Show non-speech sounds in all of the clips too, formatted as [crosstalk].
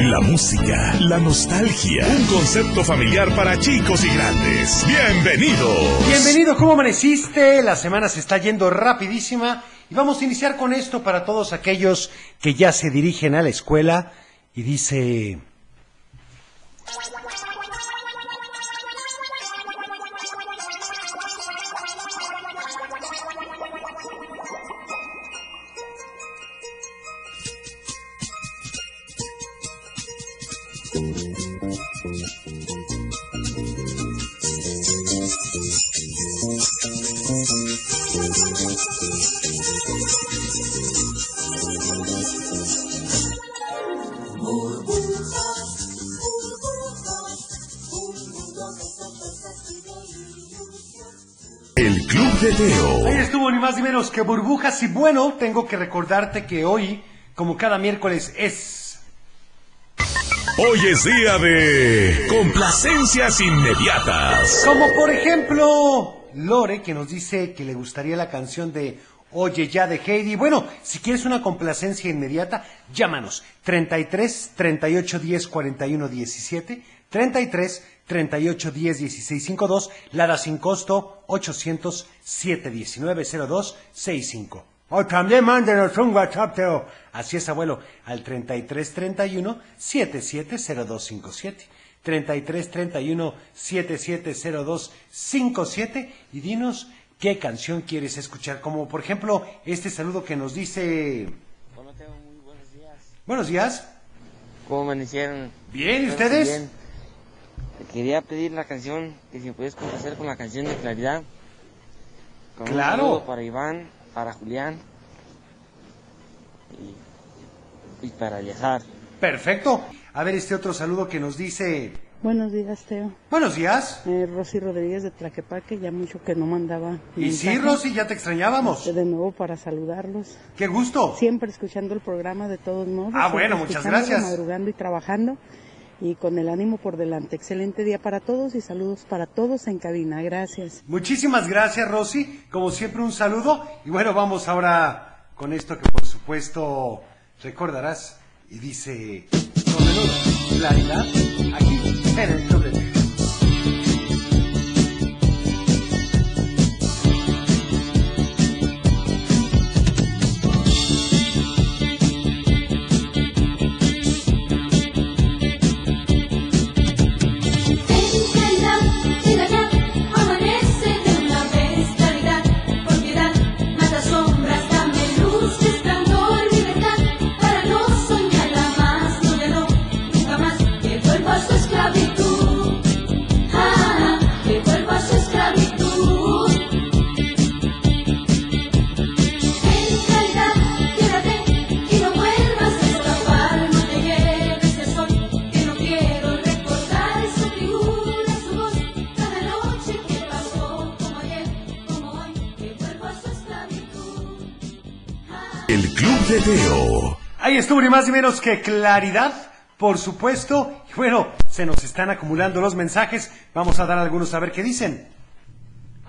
La música, la nostalgia. Un concepto familiar para chicos y grandes. Bienvenidos. Bienvenido, ¿cómo amaneciste? La semana se está yendo rapidísima y vamos a iniciar con esto para todos aquellos que ya se dirigen a la escuela y dice... El Club de Teo. Ahí estuvo ni más ni menos que burbujas y bueno, tengo que recordarte que hoy, como cada miércoles, es... Hoy es día de complacencias inmediatas. Como por ejemplo, Lore, que nos dice que le gustaría la canción de Oye ya de Heidi. Bueno, si quieres una complacencia inmediata, llámanos 33 38 10 41 17, 33 38 10 16 52, Lada sin costo 800 719 02 65. O también mándenos un WhatsApp, Teo. Así es, abuelo, al 33 31 770257. 33 31 770257 y dinos qué canción quieres escuchar. Como por ejemplo este saludo que nos dice... Hola, Teo, muy buenos días. Buenos días. ¿Cómo amanecieron? Bien, ¿y ustedes? bien. Quería pedir la canción, que si me puedes complacer con la canción de Claridad. Con un Claro. saludo para Iván, para Julián y, y para viajar. Perfecto. A ver este otro saludo que nos dice... Buenos días, Teo. Buenos días. Eh, Rosy Rodríguez de Tlaquepaque, ya mucho que no mandaba. Y sí. Rosy, ya te extrañábamos. De nuevo para saludarlos. Qué gusto. Siempre escuchando el programa de todos modos. Ah, bueno, muchas gracias. Madrugando y trabajando. Y con el ánimo por delante. Excelente día para todos y saludos para todos en cabina. Gracias. Muchísimas gracias, Rosy. Como siempre, un saludo. Y bueno, vamos ahora con esto que por supuesto recordarás. Y dice, claridad, De Teo. Ahí estuvo ni más ni menos que claridad, por supuesto. Y bueno, se nos están acumulando los mensajes. Vamos a dar algunos a ver qué dicen.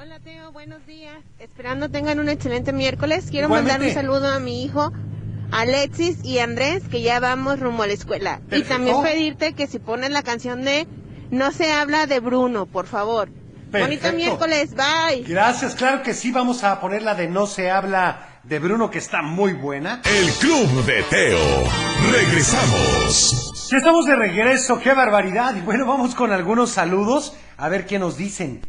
Hola Teo, buenos días. Esperando tengan un excelente miércoles. Quiero Igualmente. mandar un saludo a mi hijo Alexis y Andrés, que ya vamos rumbo a la escuela. Y también pedirte que si pones la canción de No se habla de Bruno, por favor. Bonito Perfecto. miércoles, bye. Gracias, claro que sí, vamos a poner la de No se habla de Bruno, que está muy buena. El Club de Teo. Regresamos. Ya estamos de regreso, qué barbaridad. Y bueno, vamos con algunos saludos, a ver qué nos dicen.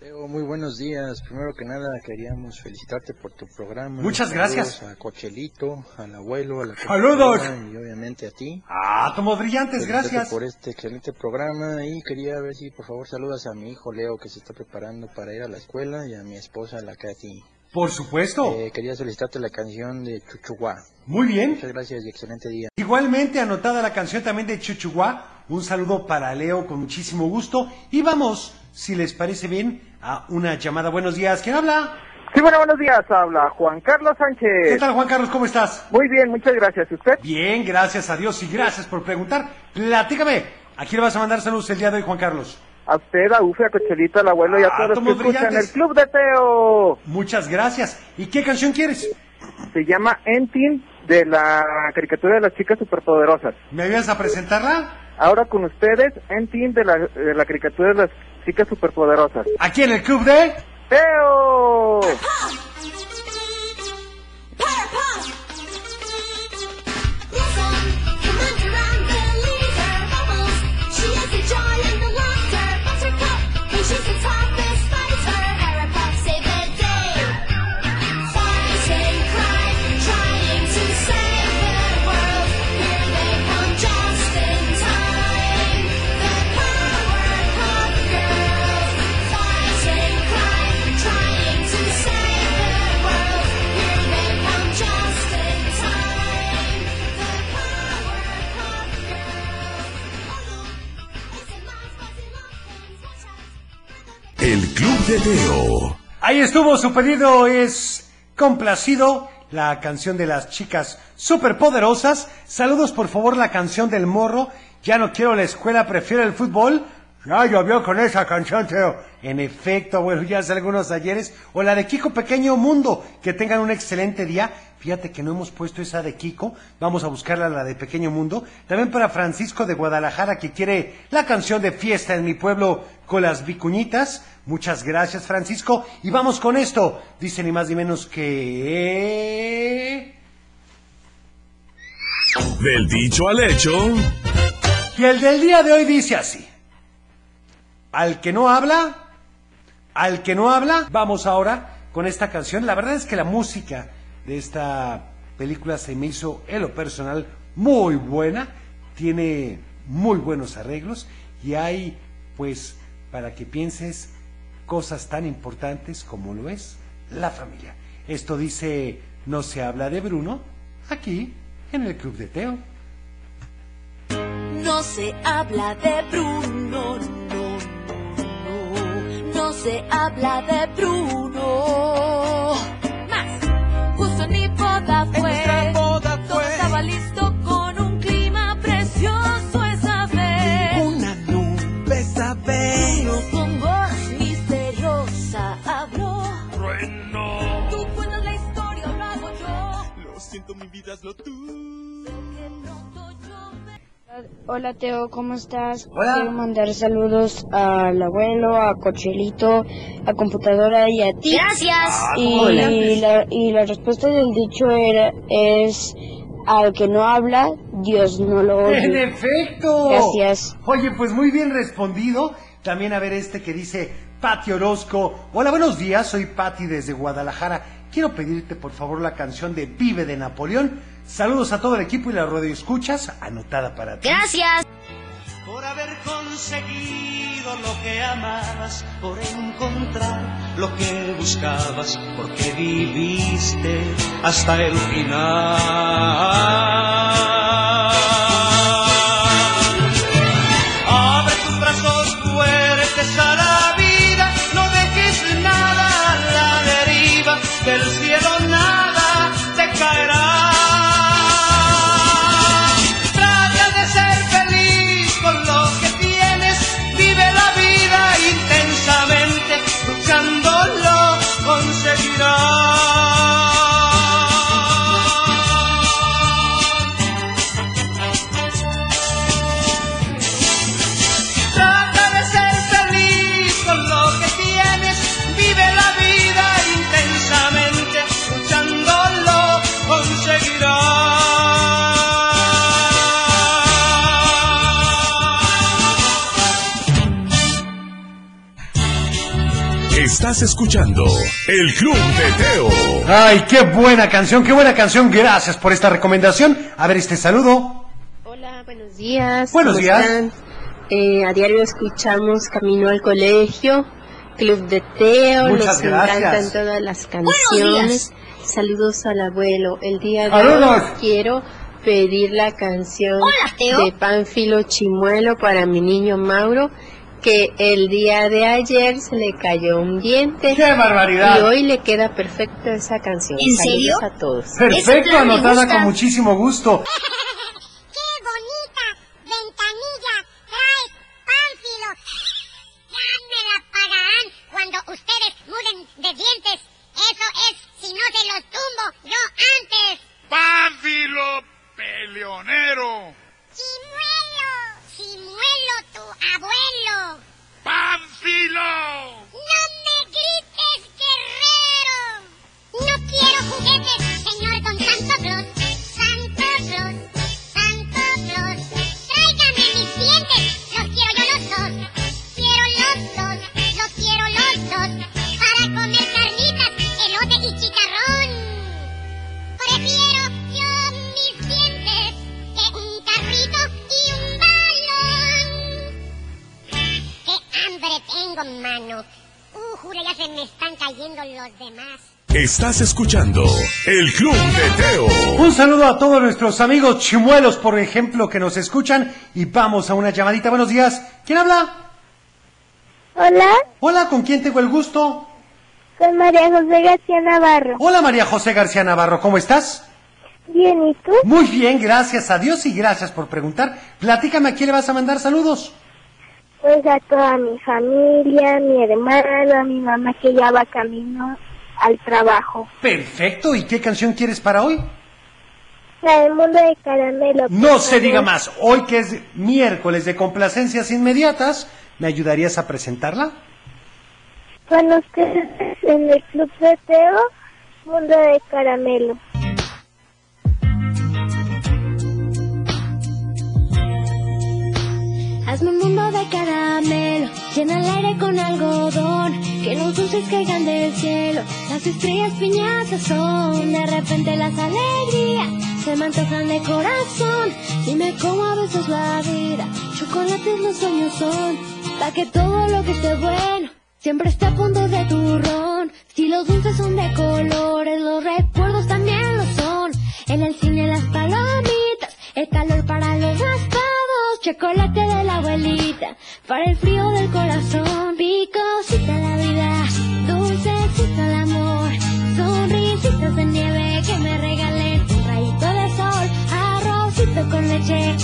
Teo, muy buenos días. Primero que nada, queríamos felicitarte por tu programa. Muchas gracias. Saludos A Cochelito, al abuelo, a la Saludos. Y obviamente a ti. Ah, tomos brillantes, Felicitarte gracias. por este excelente programa y quería ver si por favor saludas a mi hijo Leo que se está preparando para ir a la escuela y a mi esposa la Katy. Por supuesto. Eh, quería solicitarte la canción de Chuchuá. Muy bien. Muchas gracias y excelente día. Igualmente anotada la canción también de Chuchuá. Un saludo para Leo con muchísimo gusto. Y vamos, si les parece bien, a una llamada. Buenos días, ¿quién habla? Sí, bueno, buenos días. Habla Juan Carlos Sánchez. ¿Qué tal, Juan Carlos? ¿Cómo estás? Muy bien, muchas gracias. ¿Y usted? Bien, gracias a Dios y gracias por preguntar. Platícame, ¿a quién le vas a mandar saludos el día de hoy, Juan Carlos? A usted, a Ufe, a Cochelito, al abuelo y a todos los que escuchan el Club de Teo. Muchas gracias. ¿Y qué canción quieres? Se llama Entin de la caricatura de las chicas superpoderosas. ¿Me ayudas a presentarla? Ahora con ustedes, Entin de la, de la caricatura de las chicas superpoderosas. Aquí en el club de... ¡Teo! Ahí estuvo, su pedido es complacido. La canción de las chicas superpoderosas. Saludos, por favor, la canción del morro. Ya no quiero la escuela, prefiero el fútbol. Ya llovió con esa canción, Teo. En efecto, bueno, ya hace algunos ayeres. O la de Kiko Pequeño Mundo. Que tengan un excelente día. Fíjate que no hemos puesto esa de Kiko. Vamos a buscarla, la de Pequeño Mundo. También para Francisco de Guadalajara, que quiere la canción de fiesta en mi pueblo con las vicuñitas. Muchas gracias, Francisco. Y vamos con esto. Dice ni más ni menos que... Del dicho al hecho. Y el del día de hoy dice así. Al que no habla, al que no habla, vamos ahora con esta canción. La verdad es que la música de esta película se me hizo en lo personal muy buena, tiene muy buenos arreglos y hay pues para que pienses cosas tan importantes como lo es la familia. Esto dice No se habla de Bruno aquí en el Club de Teo. No se habla de Bruno, no, no, no. No se habla de Bruno. Más, justo ni boda fue. Todo estaba listo con un clima precioso esa vez. Una nube esa vez. Bruno con voz misteriosa habló. Tú cuentas la historia, lo hago yo. Lo siento, mi vida es lo tú. Hola Teo, ¿cómo estás? Hola. Quiero mandar saludos al abuelo, a Cochelito, a computadora y a ti. Gracias. Y la, y la respuesta del dicho era es al que no habla, Dios no lo En oye. efecto. Gracias. Oye, pues muy bien respondido. También a ver este que dice Pati Orozco. Hola, buenos días. Soy Pati desde Guadalajara. Quiero pedirte por favor la canción de Vive de Napoleón. Saludos a todo el equipo y la radio escuchas. Anotada para ti. Gracias. Por haber conseguido lo que amabas, por encontrar lo que buscabas, porque viviste hasta el final. Estás escuchando El Club de Teo. Ay, qué buena canción, qué buena canción. Gracias por esta recomendación. A ver este saludo. Hola, buenos días. Buenos ¿cómo días. están? Eh, a diario escuchamos Camino al Colegio, Club de Teo, Muchas nos gracias. encantan todas las canciones. Saludos al abuelo. El día de Saludos. hoy quiero pedir la canción Hola, de Pánfilo Chimuelo para mi niño Mauro que el día de ayer se le cayó un diente. ¡Qué barbaridad! Y hoy le queda perfecto esa canción. ¿En Saludos serio? a todos. Perfecto, anotada con muchísimo gusto. [laughs] ¡Qué bonita ventanilla trae Pánfilo! Ya ¡Pánfilo! Mano! Uh, jura, ya se me están cayendo los demás. Estás escuchando El Club de Teo. Un saludo a todos nuestros amigos chimuelos, por ejemplo, que nos escuchan. Y vamos a una llamadita. Buenos días. ¿Quién habla? Hola, Hola, ¿con quién tengo el gusto? soy María José García Navarro. Hola, María José García Navarro. ¿Cómo estás? Bien, ¿y tú? Muy bien, gracias a Dios y gracias por preguntar. Platícame, ¿a quién le vas a mandar saludos? Pues a toda mi familia, mi hermano, a mi mamá que ya va camino al trabajo. Perfecto. ¿Y qué canción quieres para hoy? La del mundo de caramelo. No se favor. diga más. Hoy que es miércoles de complacencias inmediatas, ¿me ayudarías a presentarla? Con ustedes en el Club de Teo, Mundo de Caramelo. Hazme un mundo de caramelo, llena el aire con algodón, que los dulces caigan del cielo, las estrellas piñatas son, de repente las alegrías. Se me antojan de corazón, si me como a besos la vida, chocolates los sueños son, pa' que todo lo que esté bueno, siempre esté a punto de turrón, si los dulces son de colores, los recuerdos también lo son, en el cine las palomitas, el calor para los raspados, chocolate para el frío del corazón, picosita la vida, dulcecito el amor, sonrisitas de nieve que me regalen, un rayito de sol, arrocito con leche,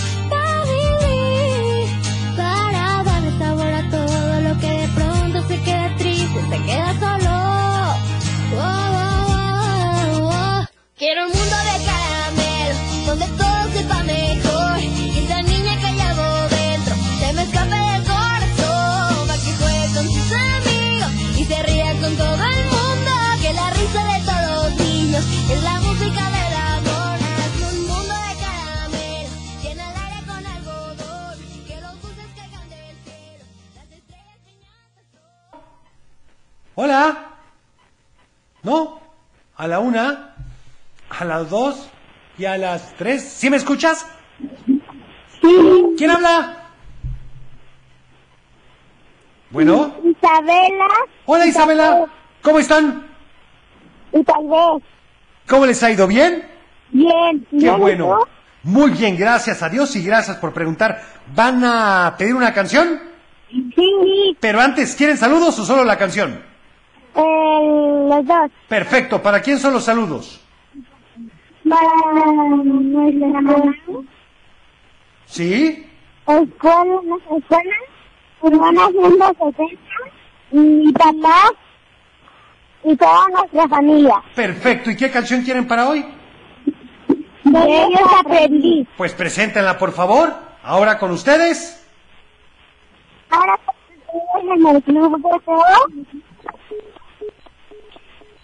Hola. ¿No? A la una, a las dos y a las tres. ¿Sí me escuchas? Sí. ¿Quién habla? Bueno. Isabela. Hola Isabela. ¿Cómo están? Y tal vez. ¿Cómo les ha ido? ¿Bien? Bien. Qué bien, ¿y bueno. Muy bien, gracias a Dios y gracias por preguntar. ¿Van a pedir una canción? Sí. Pero antes, ¿quieren saludos o solo la canción? Eh, los dos. Perfecto, ¿para quién son los saludos? Para nuestra mamá, ¿Sí? escuela, escuela, hermana 170, y mi papá y toda nuestra familia. Perfecto, ¿y qué canción quieren para hoy? De ellos aprendí. Pues preséntenla, por favor. Ahora con ustedes. Ahora estoy en el club de.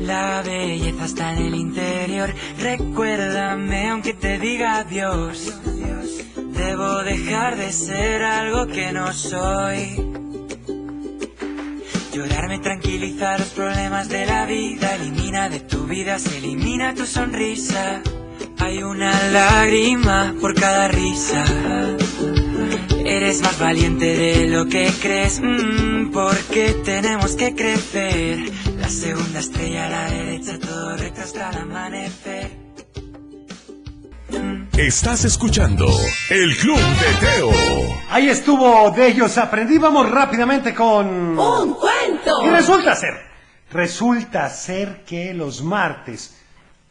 La belleza está en el interior. Recuérdame aunque te diga adiós. Debo dejar de ser algo que no soy. Llorar me tranquiliza los problemas de la vida. Elimina de tu vida, se elimina tu sonrisa. Hay una lágrima por cada risa. Eres más valiente de lo que crees, mm, porque tenemos que crecer. La segunda estrella a la derecha, todo recto hasta el amanecer. Estás escuchando El Club de Teo. Ahí estuvo de ellos aprendí. Vamos rápidamente con... ¡Un cuento! Y resulta ser, resulta ser que los martes,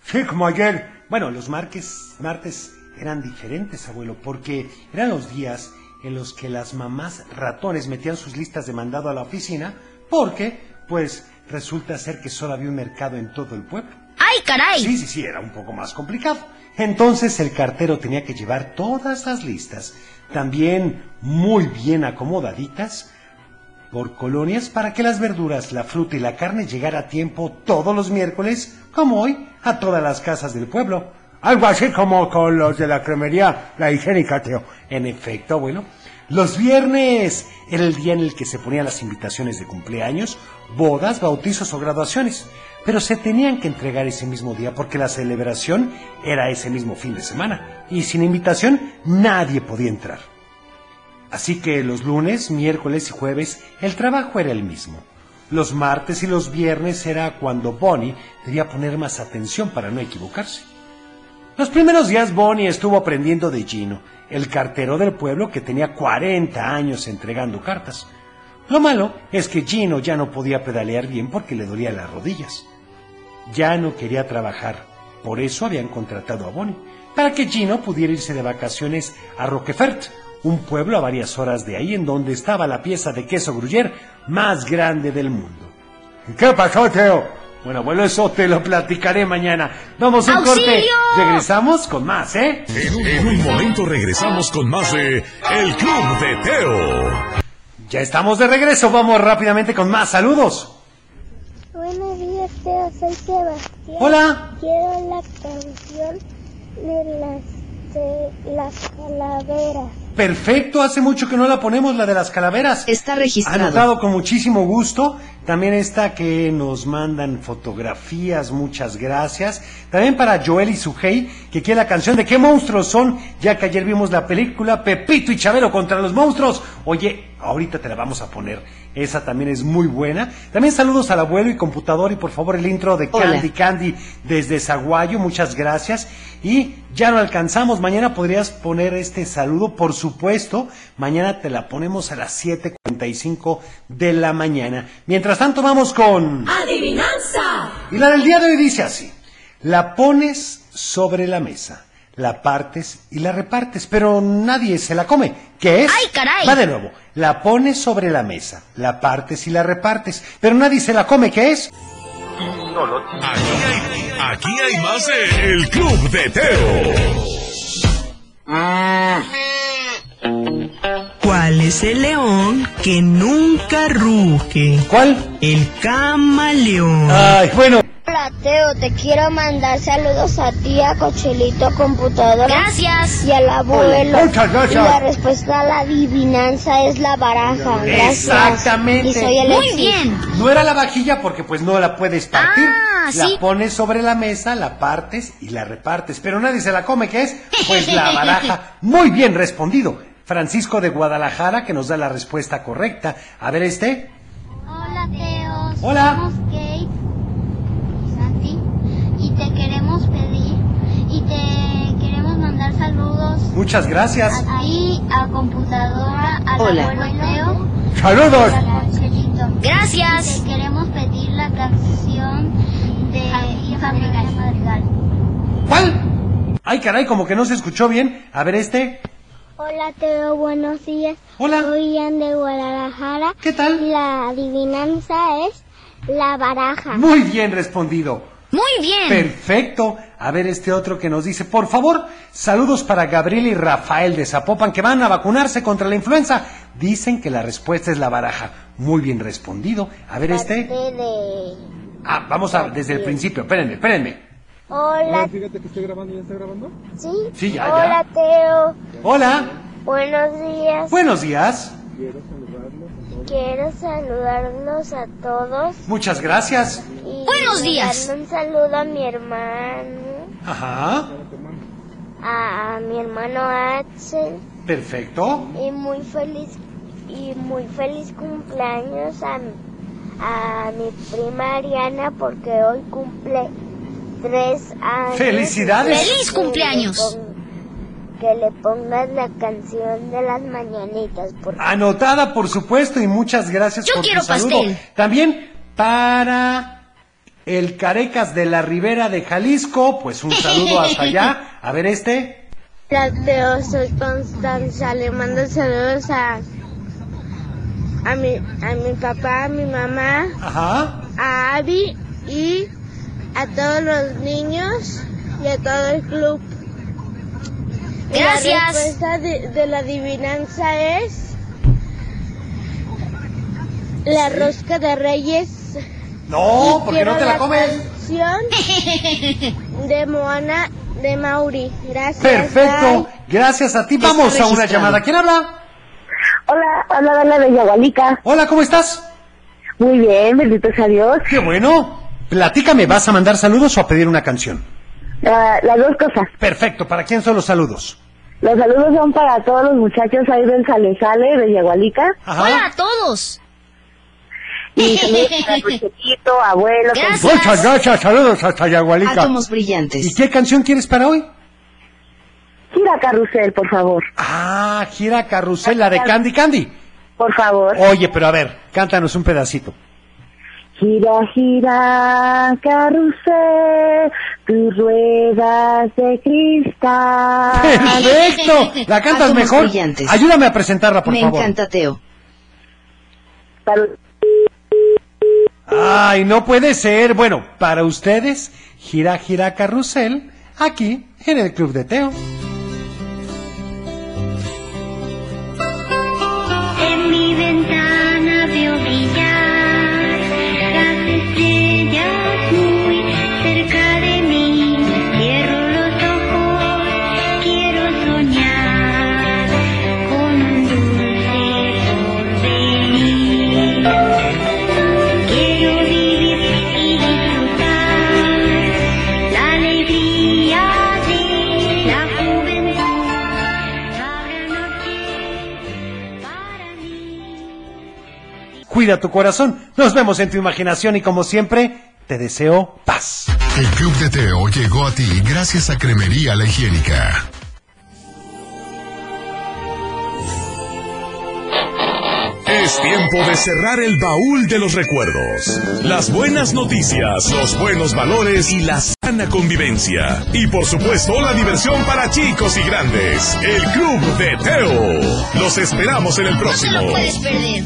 sí, como ayer, bueno, los martes, martes eran diferentes, abuelo, porque eran los días en los que las mamás ratones metían sus listas de mandado a la oficina, porque, pues, resulta ser que solo había un mercado en todo el pueblo. ¡Ay, caray! Sí, sí, sí, era un poco más complicado. Entonces el cartero tenía que llevar todas las listas, también muy bien acomodaditas, por colonias para que las verduras, la fruta y la carne llegara a tiempo todos los miércoles, como hoy, a todas las casas del pueblo. Algo así como con los de la cremería, la higiénica, Teo. En efecto, bueno. Los viernes era el día en el que se ponían las invitaciones de cumpleaños, bodas, bautizos o graduaciones, pero se tenían que entregar ese mismo día porque la celebración era ese mismo fin de semana y sin invitación nadie podía entrar. Así que los lunes, miércoles y jueves el trabajo era el mismo. Los martes y los viernes era cuando Bonnie debía poner más atención para no equivocarse. Los primeros días Bonnie estuvo aprendiendo de Gino, el cartero del pueblo que tenía 40 años entregando cartas. Lo malo es que Gino ya no podía pedalear bien porque le dolían las rodillas. Ya no quería trabajar, por eso habían contratado a Bonnie, para que Gino pudiera irse de vacaciones a Roquefort, un pueblo a varias horas de ahí en donde estaba la pieza de queso gruyère más grande del mundo. ¿Qué pasó, Teo? Bueno, abuelo, eso te lo platicaré mañana. Vamos a un corte. ¡Auxilio! Regresamos con más, ¿eh? En un, en un momento regresamos con más de El Club de Teo. Ya estamos de regreso. Vamos rápidamente con más saludos. Buenos días, Teo. Soy Sebastián. Hola. Quiero la canción de las, de las calaveras. Perfecto, hace mucho que no la ponemos, la de las calaveras. Está registrado. Anotado con muchísimo gusto. También esta que nos mandan fotografías, muchas gracias. También para Joel y Sujei, que quiere la canción de qué monstruos son, ya que ayer vimos la película Pepito y Chabelo contra los monstruos. Oye, ahorita te la vamos a poner. Esa también es muy buena. También saludos al abuelo y computador y por favor el intro de Hola. Candy Candy desde Zaguayo, muchas gracias. Y ya no alcanzamos, mañana podrías poner este saludo, por supuesto. Mañana te la ponemos a las 7.45 de la mañana. Mientras tanto vamos con... ¡Adivinanza! Y la del día de hoy dice así. La pones sobre la mesa, la partes y la repartes, pero nadie se la come. ¿Qué es? ¡Ay, caray! Va de nuevo. La pones sobre la mesa, la partes y la repartes, pero nadie se la come. ¿Qué es? Aquí hay, aquí hay más de El Club de Teo. ¿Cuál es el león que nunca ruge? ¿Cuál? El camaleón. Ay, bueno. Hola, Teo. Te quiero mandar saludos a ti, a Cochelito Computadora. Gracias. Y al abuelo. Muchas gracias. Y la respuesta a la adivinanza es la baraja. Gracias. Exactamente. Y soy Muy bien. No era la vajilla porque pues no la puedes partir. Ah, la sí. pones sobre la mesa, la partes y la repartes, pero nadie se la come, ¿qué es? Pues la baraja. [laughs] Muy bien respondido. Francisco de Guadalajara que nos da la respuesta correcta. A ver este. Hola, Teo. Hola. Somos Kate y Santi. Y te queremos pedir. Y te queremos mandar saludos. Muchas gracias. A ti, a computadora, al Hola. abuelo Teo. Saludos. y. Gracias. Te queremos pedir la canción de Madrigal. ¿Cuál? Ay, caray, como que no se escuchó bien. A ver este. Hola Teo, buenos días. Hola. Soy Ian de Guadalajara. ¿Qué tal? La adivinanza es la baraja. Muy bien respondido. Muy bien. Perfecto. A ver este otro que nos dice, por favor, saludos para Gabriel y Rafael de Zapopan que van a vacunarse contra la influenza. Dicen que la respuesta es la baraja. Muy bien respondido. A ver este. Parte de... Ah, vamos a desde el principio. Espérenme, espérenme. Hola. Fíjate que estoy grabando, ¿ya está grabando? ¿Sí? Sí, ya, ya. Hola Teo. Hola. Buenos días. Buenos días. Quiero saludarlos a todos. Muchas gracias. Y Buenos días. darle un saludo a mi hermano, Ajá. a, a mi hermano Axel. Perfecto. Y muy feliz y muy feliz cumpleaños a, a mi prima Ariana porque hoy cumple tres años. ¡Felicidades! ¡Feliz cumpleaños! Que le pongas la canción de las mañanitas, por Anotada, por supuesto, y muchas gracias Yo por quiero tu saludo. pastel. También para el Carecas de la Ribera de Jalisco, pues un saludo hasta [laughs] allá. A ver este. Hola, Teo, soy Constanza. Le mando saludos a, a, mi, a mi papá, a mi mamá, Ajá. a Abby y a todos los niños y a todo el club. Y La Gracias. respuesta de, de la adivinanza es la rosca de reyes. No, Y porque no te la comes. canción [laughs] de Moana de Mauri. Gracias. Perfecto. Gracias a ti. Vamos a una registrado. llamada. ¿Quién habla? Hola, habla Dana de Yagualica. Hola, ¿cómo estás? Muy bien, bendito sea Dios. Qué bueno. Platícame, ¿vas a mandar saludos o a pedir una canción? La- las dos cosas. Perfecto. ¿Para quién son los saludos? Los saludos son para todos los muchachos ahí del Sale Sale de Yagualica. Hola a todos. Y Luchecito, abuelo. Gracias. Muchas gracias. Saludos hasta Yagualica. Átomos ¿Y brillantes. qué canción quieres para hoy? Gira Carrusel, por favor. Ah, gira carrusel, la de Candy Candy. Por favor. Oye, pero a ver, cántanos un pedacito. Gira, gira, carrusel, tus ruedas de cristal. ¡Perfecto! La cantas Átomos mejor. brillantes. Ayúdame a presentarla, por Me favor. encanta Teo. Ay, no puede ser. Bueno, para ustedes, gira, gira carrusel, aquí en el Club de Teo. Cuida tu corazón. Nos vemos en tu imaginación y como siempre, te deseo paz. El Club de Teo llegó a ti gracias a Cremería La Higiénica. Es tiempo de cerrar el baúl de los recuerdos. Las buenas noticias, los buenos valores y la sana convivencia. Y por supuesto la diversión para chicos y grandes. El Club de Teo. Los esperamos en el No te próximo. lo puedes perder.